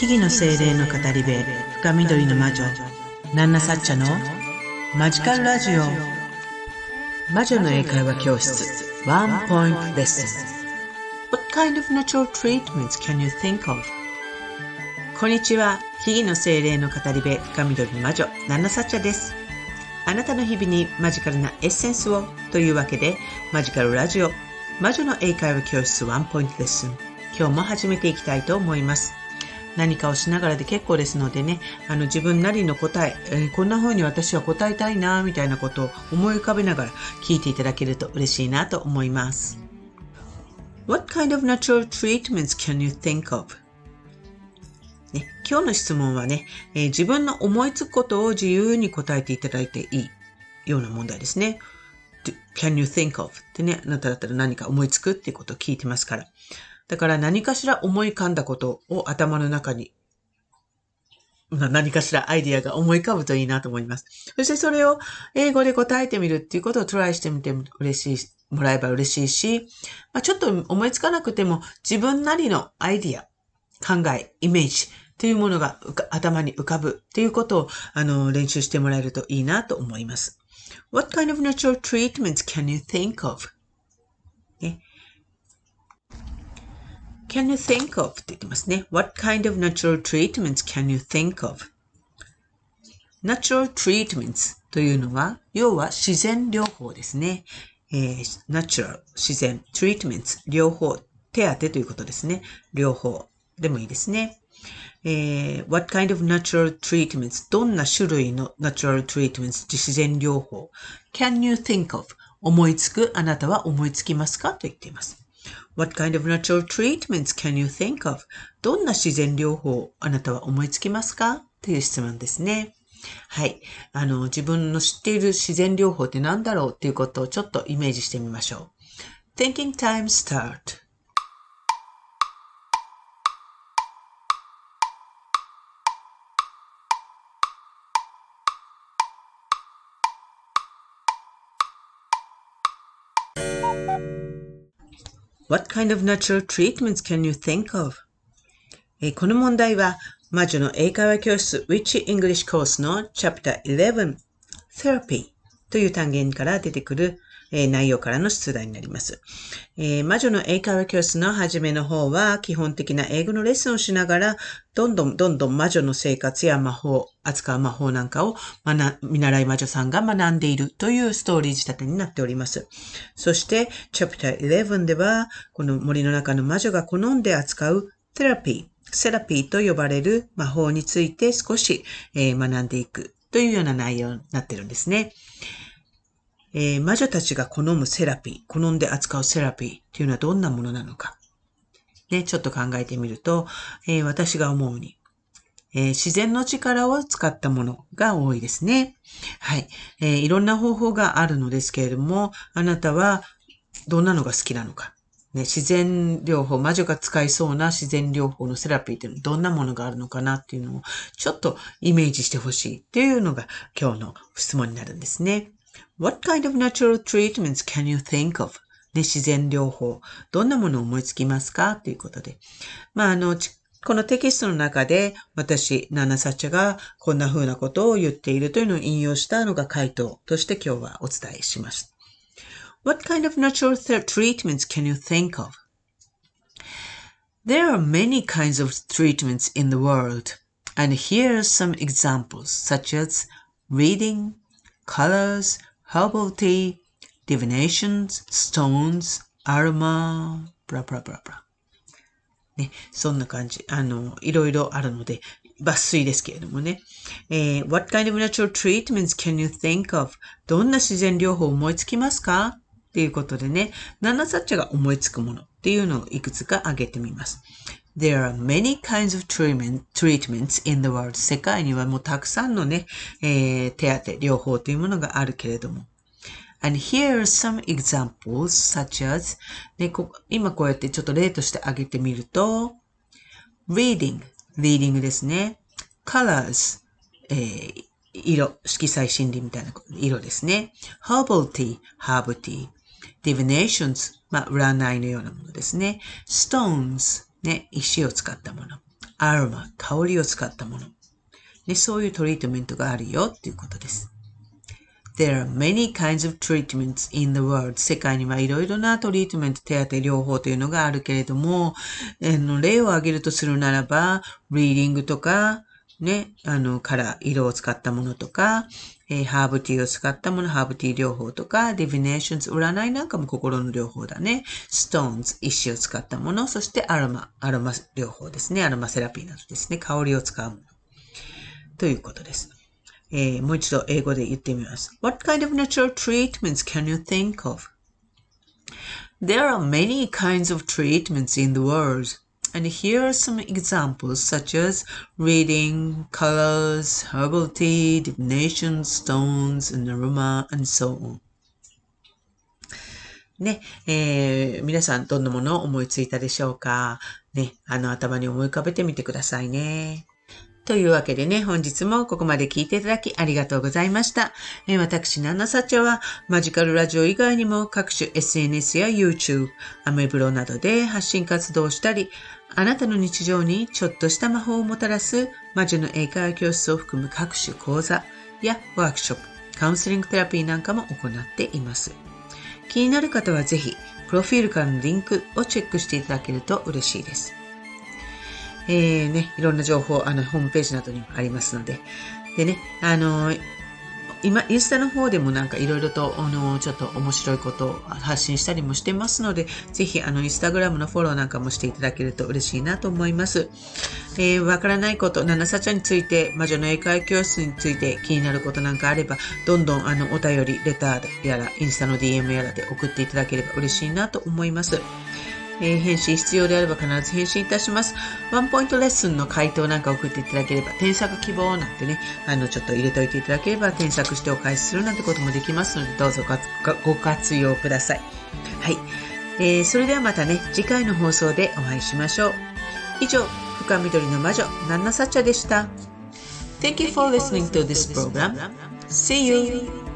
木々の精霊の語り部深緑の魔女ナンナサッチャのマジカルラジオ。魔女の英会話教室ワンポイントレッスン。What kind of natural treatments can you think of? こんにちは木々の精霊の語り部深緑の魔女ナンナサッチャです。あなたの日々にマジカルなエッセンスをというわけでマジカルラジオ魔女の英会話教室ワンポイントレッスン。今日も始めていきたいと思います。何かをしながらで結構ですのでね、あの自分なりの答え、えー、こんな風に私は答えたいな、みたいなことを思い浮かべながら聞いていただけると嬉しいなと思います。What kind of natural treatments can you think of? ね、今日の質問はね、えー、自分の思いつくことを自由に答えていただいていいような問題ですね。Can you think of? ってね、あなただったら何か思いつくっていうことを聞いてますから。だから何かしら思い浮かんだことを頭の中に、何かしらアイディアが思い浮かぶといいなと思います。そしてそれを英語で答えてみるっていうことをトライしてみて嬉しい、もらえば嬉しいし、まあ、ちょっと思いつかなくても自分なりのアイディア、考え、イメージというものが頭に浮かぶっていうことをあの練習してもらえるといいなと思います。What kind of natural treatments can you think of? ね can you think of って言ってますね。What kind of natural treatments can you think of? natural treatments というのは、要は自然療法ですね。えー、natural 自然 treatments 療法手当ということですね。療法でもいいですね。えー、what kind of natural treatments どんな種類の natural treatments 自然療法 can you think of 思いつくあなたは思いつきますかと言っています。What kind of natural treatments can you think of? どんな自然療法あなたは思いつきますか？という質問ですね。はい。あの、自分の知っている自然療法って何だろう？っていうことをちょっとイメージしてみましょう。Thinking time start. What kind of natural treatments can you think of? えこの問題は、魔女の英会話教室 Witch English Course の Chapter 11 Therapy という単元から出てくるえ、内容からの出題になります、え、魔女の英会話教室の初めの方は、基本的な英語のレッスンをしながら、どんどんどんどん魔女の生活や魔法、扱う魔法なんかを見習い魔女さんが学んでいるというストーリー仕立てになっております。そして、チャプター11では、この森の中の魔女が好んで扱うテラピー、セラピーと呼ばれる魔法について少し、えー、学んでいくというような内容になってるんですね。えー、魔女たちが好むセラピー、好んで扱うセラピーっていうのはどんなものなのか。ね、ちょっと考えてみると、えー、私が思うに、えー、自然の力を使ったものが多いですね。はい、えー。いろんな方法があるのですけれども、あなたはどんなのが好きなのか。ね、自然療法、魔女が使いそうな自然療法のセラピーっていうのはどんなものがあるのかなっていうのをちょっとイメージしてほしいっていうのが今日の質問になるんですね。What kind of natural treatments can you think of? ね、自然療法。どんなものを思いつきますかということで。まあ、あの、このテキストの中で私、ナナサチャがこんな風なことを言っているというのを引用したのが回答として今日はお伝えします。What kind of natural treatments can you think of? There are many kinds of treatments in the world, and here are some examples, such as reading, colors, herbal tea, divinations, stones, aroma, ブラブラブラブラ。ね、そんな感じ。あの、いろいろあるので、抜粋ですけれどもね。えー、What kind of natural treatments can you think of? どんな自然療法を思いつきますか？っていうことでね、ナナサッチャが思いつくものっていうのをいくつか挙げてみます。There are many kinds of treatment, treatments in the world. 世界にはもうたくさんのね、えー、手当、療法というものがあるけれども。And here are some examples such as ね、こ今こうやってちょっと例として挙げてみると reading, reading ですね。colors, えー、色、色彩心理みたいな色ですね。herbal tea, herb tea, divinations, まあ、占いのようなものですね。stones, ね、石を使ったもの。アロマ、香りを使ったもの。ね、そういうトリートメントがあるよっていうことです。There are many kinds of treatments in the world. 世界にはいろいろなトリートメント、手当療法というのがあるけれども、の例を挙げるとするならば、リーディングとか、ね、あの、カラー、色を使ったものとか、えー、ハーブティーを使ったもの、ハーブティー療法とか、 Divinations、占いなんかも心の療法だね。 Stones、石を使ったもの、そしてアロマ、アロマ療法ですね。アロマセラピーなどですね。香りを使うもの。ということです。えー、もう一度英語で言ってみます。What kind of natural treatments can you think of? There are many kinds of treatments in the world. And here are some examples such as reading, colors, herbal tea, divination, stones, and aroma, and so on. ね、えー、皆さんどんなものを思いついたでしょうか？ね、あの頭に思い浮かべてみてくださいね。というわけでね、本日もここまで聞いていただきありがとうございました。えー、私、ナナサチョはマジカルラジオ以外にも各種 SNS や YouTube、アメブロなどで発信活動したり、あなたの日常にちょっとした魔法をもたらす魔女の英会話教室を含む各種講座やワークショップ、カウンセリングテラピーなんかも行っています。気になる方はぜひ、プロフィールからのリンクをチェックしていただけると嬉しいです。えー、ね、いろんな情報、あの、ホームページなどにもありますので。でね、あの今、インスタの方でもなんかいろいろと、あの、ちょっと面白いことを発信したりもしてますので、ぜひ、あの、インスタグラムのフォローなんかもしていただけると嬉しいなと思います。えー、わからないこと、ナナサチャについて、魔女の英会教室について気になることなんかあれば、どんどん、あの、お便り、レターやら、インスタの DM やらで送っていただければ嬉しいなと思います。えー、返信必要であれば必ず返信いたします。ワンポイントレッスンの回答なんか送っていただければ、添削希望なんてね、あの、ちょっと入れておいていただければ、添削してお返しするなんてこともできますので、どうぞご活用ください。はい。えー、それではまたね、次回の放送でお会いしましょう。以上、深緑の魔女、ナンナサッチャでした。Thank you for listening to this program. See you!